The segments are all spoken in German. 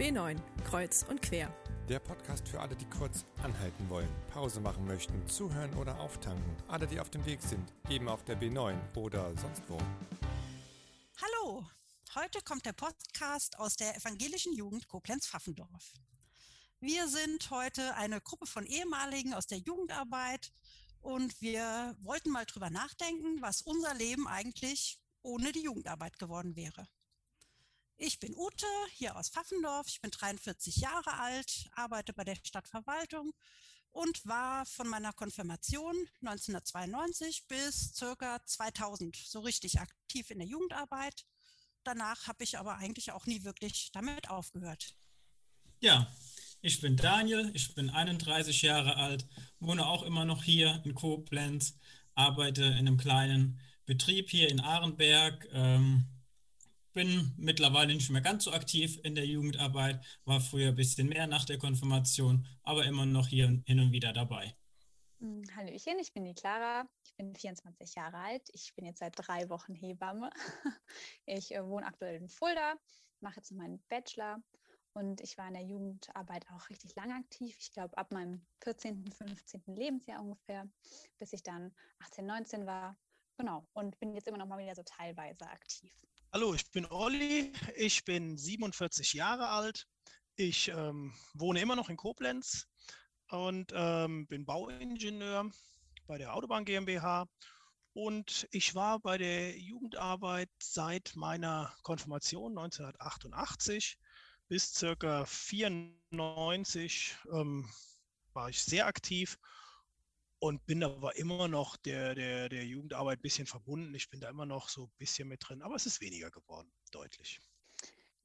B9, Kreuz und Quer. Der Podcast für alle, die kurz anhalten wollen, Pause machen möchten, zuhören oder auftanken. Alle, die auf dem Weg sind, eben auf der B9 oder sonst wo. Hallo, heute kommt der Podcast aus der evangelischen Jugend Koblenz-Pfaffendorf. Wir sind heute eine Gruppe von ehemaligen aus der Jugendarbeit und wir wollten mal drüber nachdenken, was unser Leben eigentlich ohne die Jugendarbeit geworden wäre. Ich bin Ute, hier aus Pfaffendorf. Ich bin 43 Jahre alt, arbeite bei der Stadtverwaltung und war von meiner Konfirmation 1992 bis circa 2000 so richtig aktiv in der Jugendarbeit. Danach habe ich aber eigentlich auch nie wirklich damit aufgehört. Ja, ich bin Daniel, ich bin 31 Jahre alt, wohne auch immer noch hier in Koblenz, arbeite in einem kleinen Betrieb hier in Ahrenberg. Ähm, bin mittlerweile nicht mehr ganz so aktiv in der Jugendarbeit, war früher ein bisschen mehr nach der Konfirmation, aber immer noch hier hin und wieder dabei. Hm, Hallöchen, ich bin die Clara, ich bin 24 Jahre alt, ich bin jetzt seit drei Wochen Hebamme. Ich äh, wohne aktuell in Fulda, mache jetzt meinen Bachelor und ich war in der Jugendarbeit auch richtig lang aktiv. Ich glaube, ab meinem 14., 15. Lebensjahr ungefähr, bis ich dann 18, 19 war. Genau, und bin jetzt immer noch mal wieder so teilweise aktiv. Hallo, ich bin Olli, ich bin 47 Jahre alt. Ich ähm, wohne immer noch in Koblenz und ähm, bin Bauingenieur bei der Autobahn GmbH. Und ich war bei der Jugendarbeit seit meiner Konfirmation 1988 bis circa 94 ähm, war ich sehr aktiv und bin aber immer noch der, der, der Jugendarbeit ein bisschen verbunden. Ich bin da immer noch so ein bisschen mit drin, aber es ist weniger geworden, deutlich.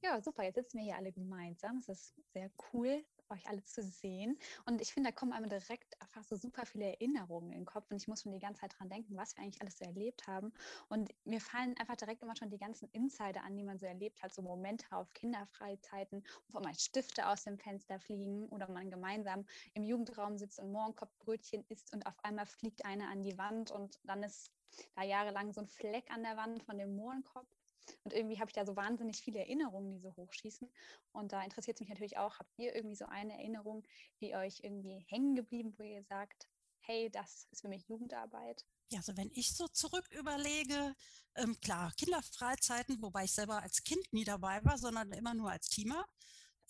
Ja, super. Jetzt sitzen wir hier alle gemeinsam. Es ist sehr cool, euch alle zu sehen. Und ich finde, da kommen einem direkt einfach so super viele Erinnerungen in den Kopf. Und ich muss schon die ganze Zeit dran denken, was wir eigentlich alles so erlebt haben. Und mir fallen einfach direkt immer schon die ganzen Insider an, die man so erlebt hat. So Momente auf Kinderfreizeiten, wo mal Stifte aus dem Fenster fliegen oder man gemeinsam im Jugendraum sitzt und Mohrenkopfbrötchen isst und auf einmal fliegt eine an die Wand und dann ist da jahrelang so ein Fleck an der Wand von dem Mohrenkopf. Und irgendwie habe ich da so wahnsinnig viele Erinnerungen, die so hochschießen. Und da interessiert es mich natürlich auch, habt ihr irgendwie so eine Erinnerung, die euch irgendwie hängen geblieben, wo ihr sagt, hey, das ist für mich Jugendarbeit? Ja, also wenn ich so zurück überlege, ähm, klar, Kinderfreizeiten, wobei ich selber als Kind nie dabei war, sondern immer nur als Teamer.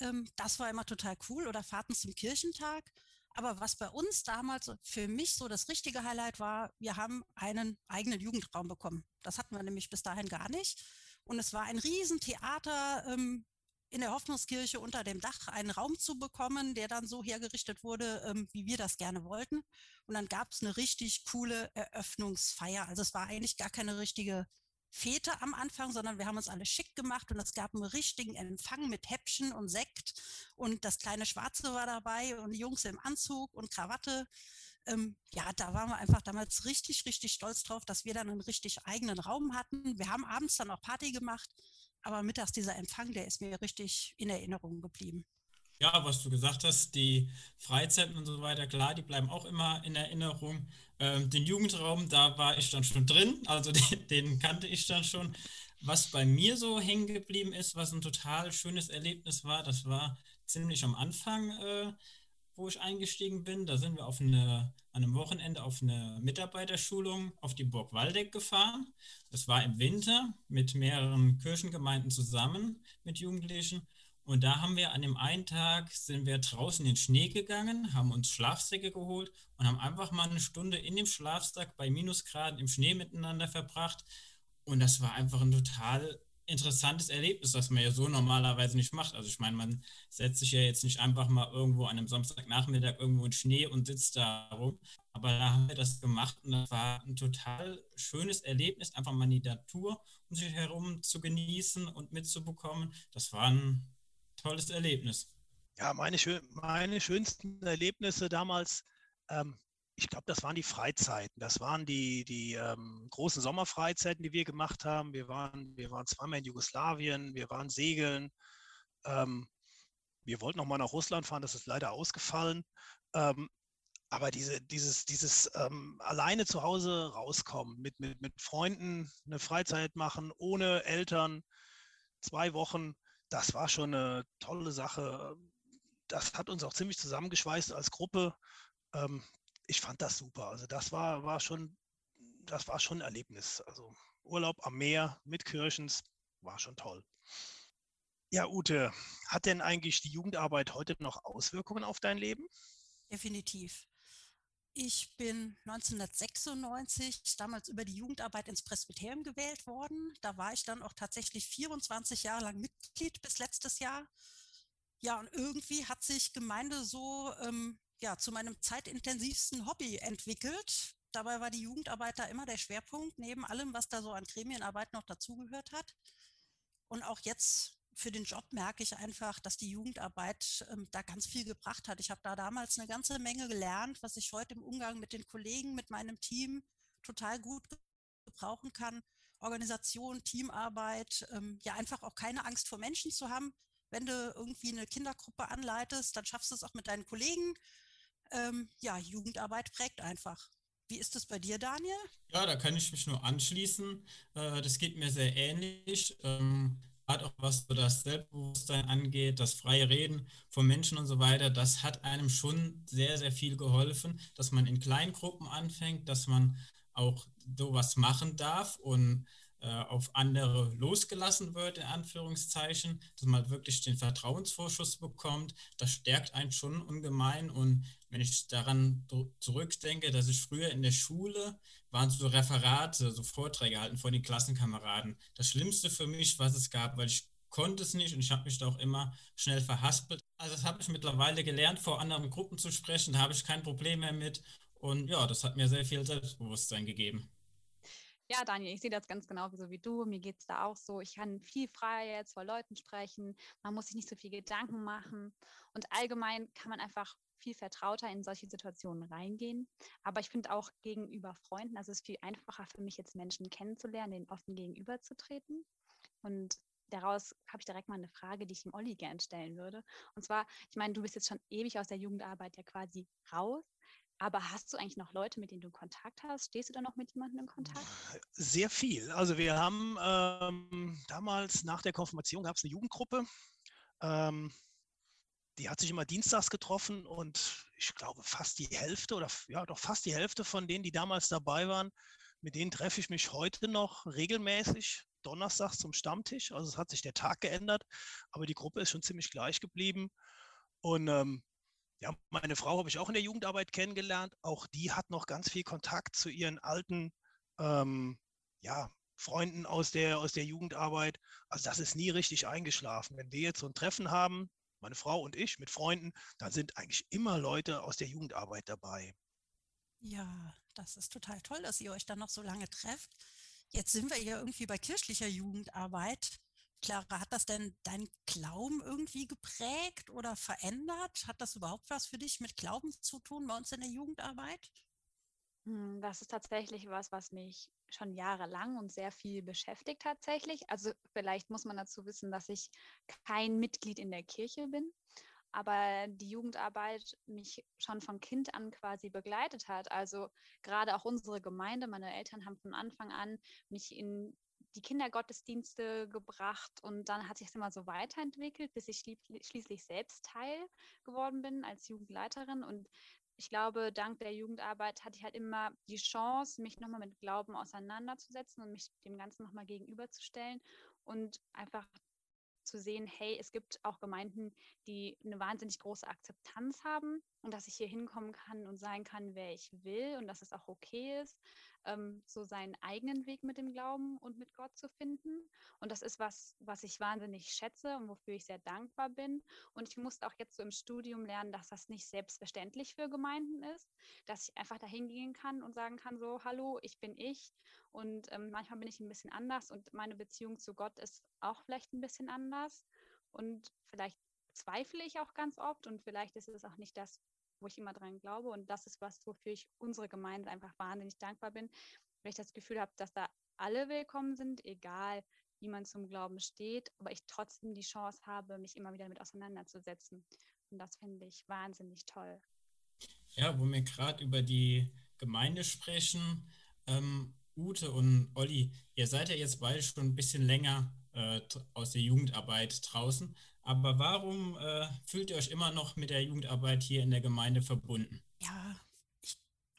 Ähm, das war immer total cool. Oder Fahrten zum Kirchentag. Aber was bei uns damals für mich so das richtige Highlight war, wir haben einen eigenen Jugendraum bekommen. Das hatten wir nämlich bis dahin gar nicht. Und es war ein Riesentheater ähm, in der Hoffnungskirche unter dem Dach, einen Raum zu bekommen, der dann so hergerichtet wurde, ähm, wie wir das gerne wollten. Und dann gab es eine richtig coole Eröffnungsfeier. Also es war eigentlich gar keine richtige Fete am Anfang, sondern wir haben uns alle schick gemacht und es gab einen richtigen Empfang mit Häppchen und Sekt und das kleine Schwarze war dabei und die Jungs im Anzug und Krawatte ähm, ja, da waren wir einfach damals richtig, richtig stolz drauf, dass wir dann einen richtig eigenen Raum hatten. Wir haben abends dann auch Party gemacht, aber mittags dieser Empfang, der ist mir richtig in Erinnerung geblieben. Ja, was du gesagt hast, die Freizeiten und so weiter, klar, die bleiben auch immer in Erinnerung. Ähm, den Jugendraum, da war ich dann schon drin, also den, den, kannte ich dann schon. Was bei mir so hängen geblieben ist, was ein total schönes Erlebnis war, das war ziemlich am Anfang äh, wo ich eingestiegen bin. Da sind wir auf eine, an einem Wochenende auf eine Mitarbeiterschulung auf die Burg Waldeck gefahren. Das war im Winter mit mehreren Kirchengemeinden zusammen mit Jugendlichen. Und da haben wir an dem einen Tag sind wir draußen in den Schnee gegangen, haben uns Schlafsäcke geholt und haben einfach mal eine Stunde in dem Schlafsack bei Minusgraden im Schnee miteinander verbracht. Und das war einfach ein total interessantes Erlebnis, das man ja so normalerweise nicht macht. Also ich meine, man setzt sich ja jetzt nicht einfach mal irgendwo an einem Samstagnachmittag irgendwo in Schnee und sitzt da rum. Aber da haben wir das gemacht und das war ein total schönes Erlebnis, einfach mal die Natur um sich herum zu genießen und mitzubekommen. Das war ein tolles Erlebnis. Ja, meine, meine schönsten Erlebnisse damals ähm, ich glaube, das waren die Freizeiten. Das waren die, die ähm, großen Sommerfreizeiten, die wir gemacht haben. Wir waren, wir waren zweimal in Jugoslawien, wir waren segeln. Ähm, wir wollten noch mal nach Russland fahren, das ist leider ausgefallen. Ähm, aber diese, dieses, dieses ähm, alleine zu Hause rauskommen, mit, mit, mit Freunden eine Freizeit machen, ohne Eltern, zwei Wochen, das war schon eine tolle Sache. Das hat uns auch ziemlich zusammengeschweißt als Gruppe. Ähm, ich fand das super. Also das war, war schon, das war schon ein Erlebnis. Also Urlaub am Meer mit Kirchens war schon toll. Ja, Ute, hat denn eigentlich die Jugendarbeit heute noch Auswirkungen auf dein Leben? Definitiv. Ich bin 1996 damals über die Jugendarbeit ins Presbyterium gewählt worden. Da war ich dann auch tatsächlich 24 Jahre lang Mitglied bis letztes Jahr. Ja, und irgendwie hat sich Gemeinde so ähm, ja, zu meinem zeitintensivsten Hobby entwickelt. Dabei war die Jugendarbeit da immer der Schwerpunkt, neben allem, was da so an Gremienarbeit noch dazugehört hat. Und auch jetzt für den Job merke ich einfach, dass die Jugendarbeit ähm, da ganz viel gebracht hat. Ich habe da damals eine ganze Menge gelernt, was ich heute im Umgang mit den Kollegen, mit meinem Team total gut gebrauchen kann. Organisation, Teamarbeit, ähm, ja einfach auch keine Angst vor Menschen zu haben. Wenn du irgendwie eine Kindergruppe anleitest, dann schaffst du es auch mit deinen Kollegen. Ähm, ja, Jugendarbeit prägt einfach. Wie ist das bei dir, Daniel? Ja, da kann ich mich nur anschließen. Äh, das geht mir sehr ähnlich. Gerade auch was so das Selbstbewusstsein angeht, das freie Reden von Menschen und so weiter, das hat einem schon sehr, sehr viel geholfen, dass man in Kleingruppen anfängt, dass man auch sowas machen darf. Und auf andere losgelassen wird, in Anführungszeichen, dass man wirklich den Vertrauensvorschuss bekommt. Das stärkt einen schon ungemein. Und wenn ich daran zurückdenke, dass ich früher in der Schule waren so Referate, so Vorträge halten vor den Klassenkameraden. Das Schlimmste für mich, was es gab, weil ich konnte es nicht und ich habe mich da auch immer schnell verhaspelt. Also das habe ich mittlerweile gelernt, vor anderen Gruppen zu sprechen, da habe ich kein Problem mehr mit. Und ja, das hat mir sehr viel Selbstbewusstsein gegeben. Ja, Daniel, ich sehe das ganz genau so wie du. Mir geht es da auch so. Ich kann viel freier jetzt vor Leuten sprechen. Man muss sich nicht so viel Gedanken machen. Und allgemein kann man einfach viel vertrauter in solche Situationen reingehen. Aber ich finde auch gegenüber Freunden, also es ist viel einfacher für mich jetzt Menschen kennenzulernen, denen offen gegenüberzutreten. Und daraus habe ich direkt mal eine Frage, die ich dem Olli gern stellen würde. Und zwar, ich meine, du bist jetzt schon ewig aus der Jugendarbeit ja quasi raus. Aber hast du eigentlich noch Leute, mit denen du Kontakt hast? Stehst du da noch mit jemandem in Kontakt? Sehr viel. Also wir haben ähm, damals nach der Konfirmation gab es eine Jugendgruppe. Ähm, die hat sich immer dienstags getroffen und ich glaube fast die Hälfte oder ja doch fast die Hälfte von denen, die damals dabei waren, mit denen treffe ich mich heute noch regelmäßig donnerstags zum Stammtisch. Also es hat sich der Tag geändert, aber die Gruppe ist schon ziemlich gleich geblieben. Und ähm, ja, meine Frau habe ich auch in der Jugendarbeit kennengelernt. Auch die hat noch ganz viel Kontakt zu ihren alten ähm, ja, Freunden aus der, aus der Jugendarbeit. Also das ist nie richtig eingeschlafen. Wenn wir jetzt so ein Treffen haben, meine Frau und ich mit Freunden, dann sind eigentlich immer Leute aus der Jugendarbeit dabei. Ja, das ist total toll, dass ihr euch dann noch so lange trefft. Jetzt sind wir ja irgendwie bei kirchlicher Jugendarbeit. Clara, hat das denn dein Glauben irgendwie geprägt oder verändert? Hat das überhaupt was für dich mit Glauben zu tun bei uns in der Jugendarbeit? Hm, das ist tatsächlich was, was mich schon jahrelang und sehr viel beschäftigt tatsächlich. Also vielleicht muss man dazu wissen, dass ich kein Mitglied in der Kirche bin, aber die Jugendarbeit mich schon von Kind an quasi begleitet hat. Also gerade auch unsere Gemeinde, meine Eltern haben von Anfang an mich in die Kindergottesdienste gebracht und dann hat sich das immer so weiterentwickelt, bis ich schließlich selbst Teil geworden bin als Jugendleiterin. Und ich glaube, dank der Jugendarbeit hatte ich halt immer die Chance, mich nochmal mit Glauben auseinanderzusetzen und mich dem Ganzen nochmal gegenüberzustellen und einfach zu sehen, hey, es gibt auch Gemeinden, die eine wahnsinnig große Akzeptanz haben und dass ich hier hinkommen kann und sein kann, wer ich will und dass es auch okay ist, ähm, so seinen eigenen Weg mit dem Glauben und mit Gott zu finden. Und das ist was, was ich wahnsinnig schätze und wofür ich sehr dankbar bin. Und ich musste auch jetzt so im Studium lernen, dass das nicht selbstverständlich für Gemeinden ist, dass ich einfach dahin gehen kann und sagen kann, so, hallo, ich bin ich. Und ähm, manchmal bin ich ein bisschen anders und meine Beziehung zu Gott ist auch vielleicht ein bisschen anders. Und vielleicht zweifle ich auch ganz oft und vielleicht ist es auch nicht das, wo ich immer dran glaube. Und das ist was, wofür ich unsere Gemeinde einfach wahnsinnig dankbar bin, weil ich das Gefühl habe, dass da alle willkommen sind, egal wie man zum Glauben steht, aber ich trotzdem die Chance habe, mich immer wieder damit auseinanderzusetzen. Und das finde ich wahnsinnig toll. Ja, wo wir gerade über die Gemeinde sprechen, ähm, Ute und Olli, ihr seid ja jetzt beide schon ein bisschen länger äh, aus der Jugendarbeit draußen. Aber warum äh, fühlt ihr euch immer noch mit der Jugendarbeit hier in der Gemeinde verbunden? Ja, ich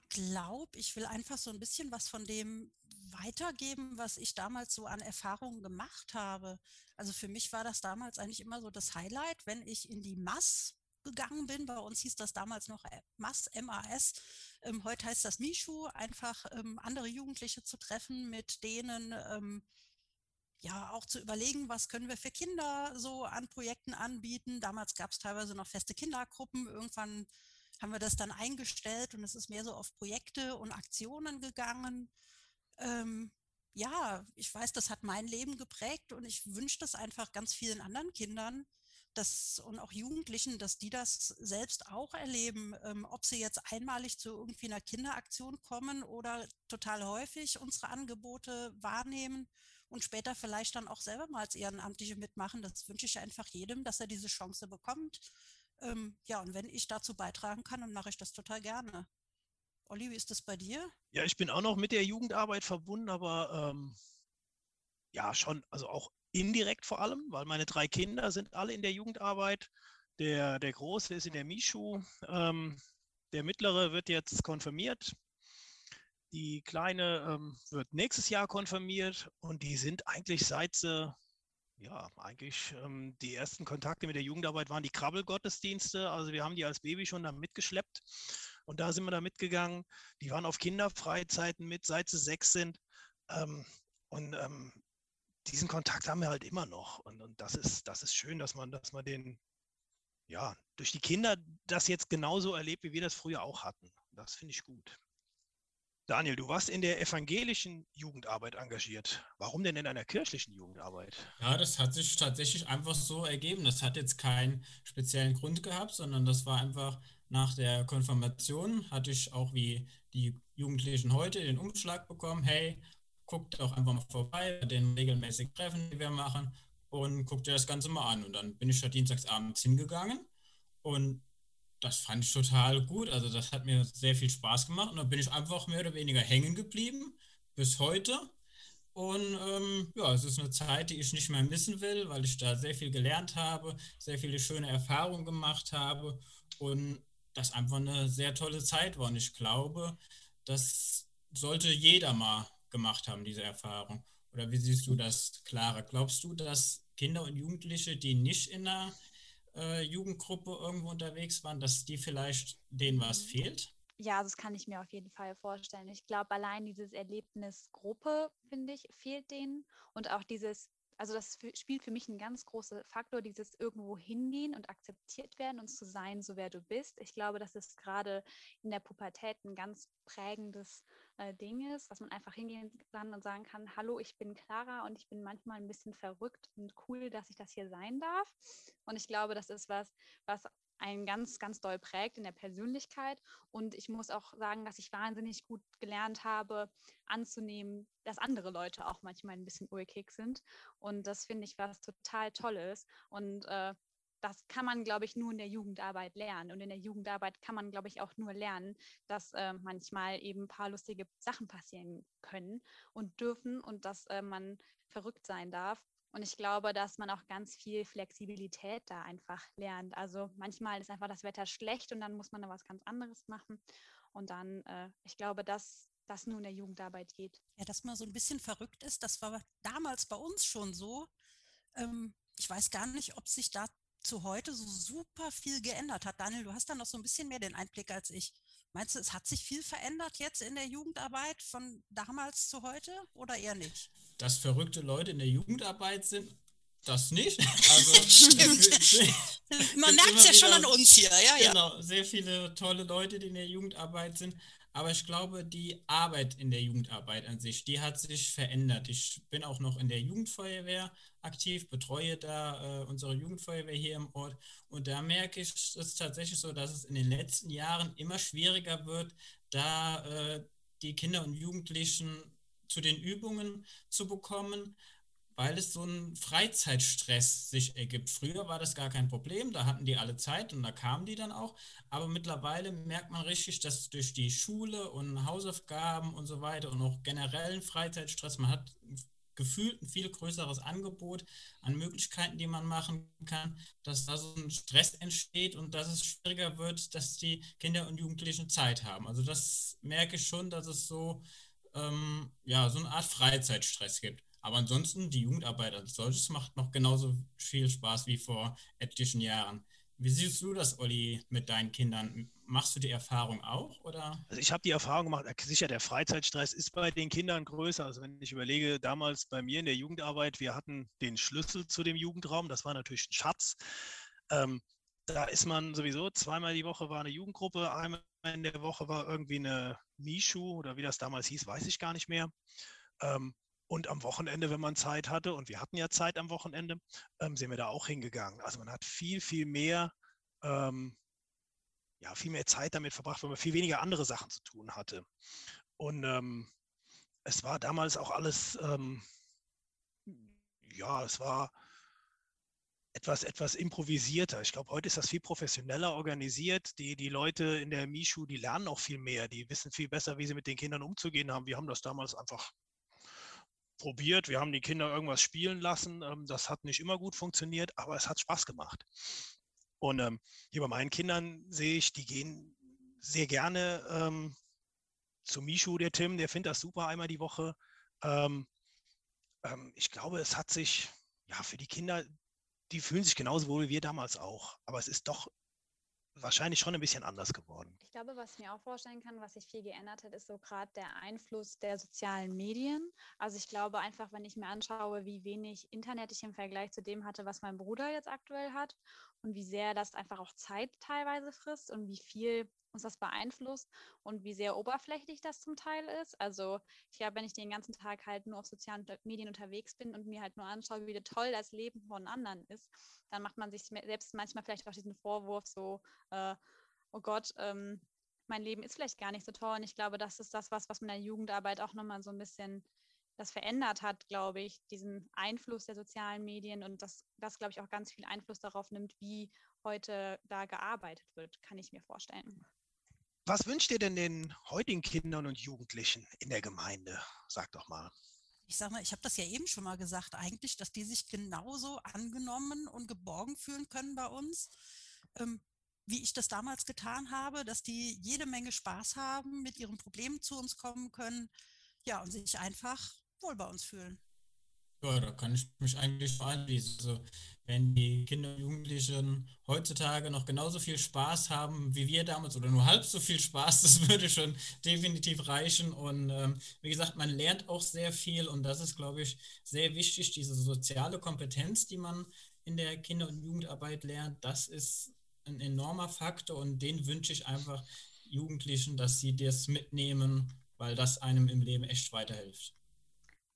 glaube, ich will einfach so ein bisschen was von dem weitergeben, was ich damals so an Erfahrungen gemacht habe. Also für mich war das damals eigentlich immer so das Highlight, wenn ich in die Mass gegangen bin. Bei uns hieß das damals noch MAS, MAS. Ähm, heute heißt das Mishu, einfach ähm, andere Jugendliche zu treffen, mit denen ähm, ja auch zu überlegen, was können wir für Kinder so an Projekten anbieten. Damals gab es teilweise noch feste Kindergruppen. Irgendwann haben wir das dann eingestellt und es ist mehr so auf Projekte und Aktionen gegangen. Ähm, ja, ich weiß, das hat mein Leben geprägt und ich wünsche das einfach ganz vielen anderen Kindern, dass, und auch Jugendlichen, dass die das selbst auch erleben, ähm, ob sie jetzt einmalig zu irgendwie einer Kinderaktion kommen oder total häufig unsere Angebote wahrnehmen und später vielleicht dann auch selber mal als Ehrenamtliche mitmachen. Das wünsche ich einfach jedem, dass er diese Chance bekommt. Ähm, ja, und wenn ich dazu beitragen kann, dann mache ich das total gerne. Olli, wie ist das bei dir? Ja, ich bin auch noch mit der Jugendarbeit verbunden, aber ähm, ja, schon, also auch indirekt vor allem, weil meine drei Kinder sind alle in der Jugendarbeit. Der, der Große ist in der Mischu, ähm, der Mittlere wird jetzt konfirmiert, die Kleine ähm, wird nächstes Jahr konfirmiert und die sind eigentlich seit sie, ja, eigentlich ähm, die ersten Kontakte mit der Jugendarbeit waren die Krabbelgottesdienste. Also wir haben die als Baby schon da mitgeschleppt und da sind wir da mitgegangen. Die waren auf Kinderfreizeiten mit, seit sie sechs sind. Ähm, und ähm, diesen Kontakt haben wir halt immer noch. Und, und das, ist, das ist schön, dass man, dass man den, ja, durch die Kinder das jetzt genauso erlebt, wie wir das früher auch hatten. Das finde ich gut. Daniel, du warst in der evangelischen Jugendarbeit engagiert. Warum denn in einer kirchlichen Jugendarbeit? Ja, das hat sich tatsächlich einfach so ergeben. Das hat jetzt keinen speziellen Grund gehabt, sondern das war einfach nach der Konfirmation, hatte ich auch wie die Jugendlichen heute den Umschlag bekommen, hey, guckt doch einfach mal vorbei bei den regelmäßigen Treffen, die wir machen und guckt dir das Ganze mal an. Und dann bin ich da dienstagsabends hingegangen und das fand ich total gut. Also das hat mir sehr viel Spaß gemacht und dann bin ich einfach mehr oder weniger hängen geblieben bis heute. Und ähm, ja, es ist eine Zeit, die ich nicht mehr missen will, weil ich da sehr viel gelernt habe, sehr viele schöne Erfahrungen gemacht habe und das einfach eine sehr tolle Zeit war. Und ich glaube, das sollte jeder mal gemacht haben, diese Erfahrung. Oder wie siehst du das, Clara? Glaubst du, dass Kinder und Jugendliche, die nicht in einer äh, Jugendgruppe irgendwo unterwegs waren, dass die vielleicht denen was mhm. fehlt? Ja, das kann ich mir auf jeden Fall vorstellen. Ich glaube, allein dieses Erlebnis Gruppe, finde ich, fehlt denen. Und auch dieses also das spielt für mich einen ganz großen Faktor, dieses irgendwo hingehen und akzeptiert werden und zu sein, so wer du bist. Ich glaube, dass es gerade in der Pubertät ein ganz prägendes äh, Ding ist, dass man einfach hingehen kann und sagen kann, hallo, ich bin Clara und ich bin manchmal ein bisschen verrückt und cool, dass ich das hier sein darf. Und ich glaube, das ist was, was einen ganz, ganz doll prägt in der Persönlichkeit. Und ich muss auch sagen, dass ich wahnsinnig gut gelernt habe, anzunehmen, dass andere Leute auch manchmal ein bisschen ulkig sind. Und das finde ich was total Tolles. Und äh, das kann man, glaube ich, nur in der Jugendarbeit lernen. Und in der Jugendarbeit kann man, glaube ich, auch nur lernen, dass äh, manchmal eben ein paar lustige Sachen passieren können und dürfen und dass äh, man verrückt sein darf und ich glaube, dass man auch ganz viel Flexibilität da einfach lernt. Also manchmal ist einfach das Wetter schlecht und dann muss man da was ganz anderes machen. Und dann, äh, ich glaube, dass das nur in der Jugendarbeit geht. Ja, dass man so ein bisschen verrückt ist, das war damals bei uns schon so. Ähm, ich weiß gar nicht, ob sich da zu heute so super viel geändert hat. Daniel, du hast da noch so ein bisschen mehr den Einblick als ich. Meinst du, es hat sich viel verändert jetzt in der Jugendarbeit von damals zu heute oder eher nicht? Dass verrückte Leute in der Jugendarbeit sind, das nicht. Also, Stimmt. Man merkt es ja schon an uns hier, ja, ja. Genau, sehr viele tolle Leute, die in der Jugendarbeit sind. Aber ich glaube, die Arbeit in der Jugendarbeit an sich, die hat sich verändert. Ich bin auch noch in der Jugendfeuerwehr aktiv, betreue da äh, unsere Jugendfeuerwehr hier im Ort. Und da merke ich, es ist tatsächlich so, dass es in den letzten Jahren immer schwieriger wird, da äh, die Kinder und Jugendlichen zu den Übungen zu bekommen weil es so ein Freizeitstress sich ergibt. Früher war das gar kein Problem, da hatten die alle Zeit und da kamen die dann auch. Aber mittlerweile merkt man richtig, dass durch die Schule und Hausaufgaben und so weiter und auch generellen Freizeitstress, man hat gefühlt ein viel größeres Angebot an Möglichkeiten, die man machen kann, dass da so ein Stress entsteht und dass es schwieriger wird, dass die Kinder und Jugendlichen Zeit haben. Also das merke ich schon, dass es so, ähm, ja, so eine Art Freizeitstress gibt. Aber ansonsten, die Jugendarbeit als solches macht noch genauso viel Spaß wie vor etlichen Jahren. Wie siehst du das, Olli, mit deinen Kindern? Machst du die Erfahrung auch? Oder? Also ich habe die Erfahrung gemacht, sicher, der Freizeitstress ist bei den Kindern größer. Also wenn ich überlege, damals bei mir in der Jugendarbeit, wir hatten den Schlüssel zu dem Jugendraum, das war natürlich ein Schatz. Ähm, da ist man sowieso zweimal die Woche war eine Jugendgruppe, einmal in der Woche war irgendwie eine Mischu oder wie das damals hieß, weiß ich gar nicht mehr. Ähm, und am Wochenende, wenn man Zeit hatte, und wir hatten ja Zeit am Wochenende, ähm, sind wir da auch hingegangen. Also man hat viel, viel mehr, ähm, ja, viel mehr Zeit damit verbracht, weil man viel weniger andere Sachen zu tun hatte. Und ähm, es war damals auch alles, ähm, ja, es war etwas, etwas improvisierter. Ich glaube, heute ist das viel professioneller organisiert. Die, die Leute in der Mischu, die lernen auch viel mehr. Die wissen viel besser, wie sie mit den Kindern umzugehen haben. Wir haben das damals einfach probiert. Wir haben die Kinder irgendwas spielen lassen. Ähm, das hat nicht immer gut funktioniert, aber es hat Spaß gemacht. Und ähm, hier bei meinen Kindern sehe ich, die gehen sehr gerne ähm, zu Mishu, der Tim, der findet das super einmal die Woche. Ähm, ähm, ich glaube, es hat sich ja für die Kinder, die fühlen sich genauso wohl wie wir damals auch. Aber es ist doch wahrscheinlich schon ein bisschen anders geworden. Ich glaube, was ich mir auch vorstellen kann, was sich viel geändert hat, ist so gerade der Einfluss der sozialen Medien. Also ich glaube einfach, wenn ich mir anschaue, wie wenig Internet ich im Vergleich zu dem hatte, was mein Bruder jetzt aktuell hat und wie sehr das einfach auch Zeit teilweise frisst und wie viel uns das beeinflusst und wie sehr oberflächlich das zum Teil ist. Also ich glaube, wenn ich den ganzen Tag halt nur auf sozialen Medien unterwegs bin und mir halt nur anschaue, wie toll das Leben von anderen ist, dann macht man sich selbst manchmal vielleicht auch diesen Vorwurf so, äh, oh Gott, ähm, mein Leben ist vielleicht gar nicht so toll. Und ich glaube, das ist das, was, was mit der Jugendarbeit auch nochmal so ein bisschen das verändert hat, glaube ich, diesen Einfluss der sozialen Medien und das, das, glaube ich, auch ganz viel Einfluss darauf nimmt, wie heute da gearbeitet wird, kann ich mir vorstellen. Was wünscht ihr denn den heutigen Kindern und Jugendlichen in der Gemeinde? Sag doch mal. Ich sage mal, ich habe das ja eben schon mal gesagt, eigentlich, dass die sich genauso angenommen und geborgen fühlen können bei uns, ähm, wie ich das damals getan habe, dass die jede Menge Spaß haben, mit ihren Problemen zu uns kommen können, ja, und sich einfach wohl bei uns fühlen. Ja, da kann ich mich eigentlich anschließen. Also, wenn die Kinder und Jugendlichen heutzutage noch genauso viel Spaß haben wie wir damals oder nur halb so viel Spaß, das würde schon definitiv reichen. Und ähm, wie gesagt, man lernt auch sehr viel und das ist, glaube ich, sehr wichtig, diese soziale Kompetenz, die man in der Kinder- und Jugendarbeit lernt, das ist ein enormer Faktor und den wünsche ich einfach Jugendlichen, dass sie das mitnehmen, weil das einem im Leben echt weiterhilft.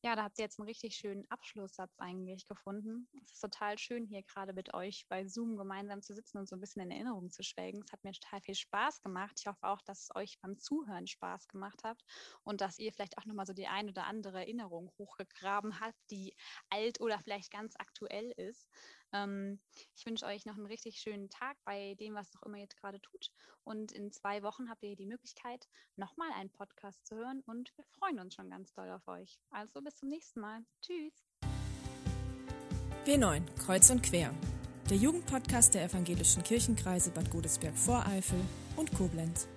Ja, da habt ihr jetzt einen richtig schönen Abschlusssatz eigentlich gefunden. Es ist total schön, hier gerade mit euch bei Zoom gemeinsam zu sitzen und so ein bisschen in Erinnerung zu schwelgen. Es hat mir total viel Spaß gemacht. Ich hoffe auch, dass es euch beim Zuhören Spaß gemacht hat und dass ihr vielleicht auch nochmal so die ein oder andere Erinnerung hochgegraben habt, die alt oder vielleicht ganz aktuell ist. Ähm, ich wünsche euch noch einen richtig schönen Tag bei dem, was auch immer jetzt gerade tut. Und in zwei Wochen habt ihr die Möglichkeit, nochmal einen Podcast zu hören. Und wir freuen uns schon ganz doll auf euch. Also bis zum nächsten Mal. Tschüss. W9, Kreuz und Quer. Der Jugendpodcast der evangelischen Kirchenkreise Bad Godesberg-Voreifel und Koblenz.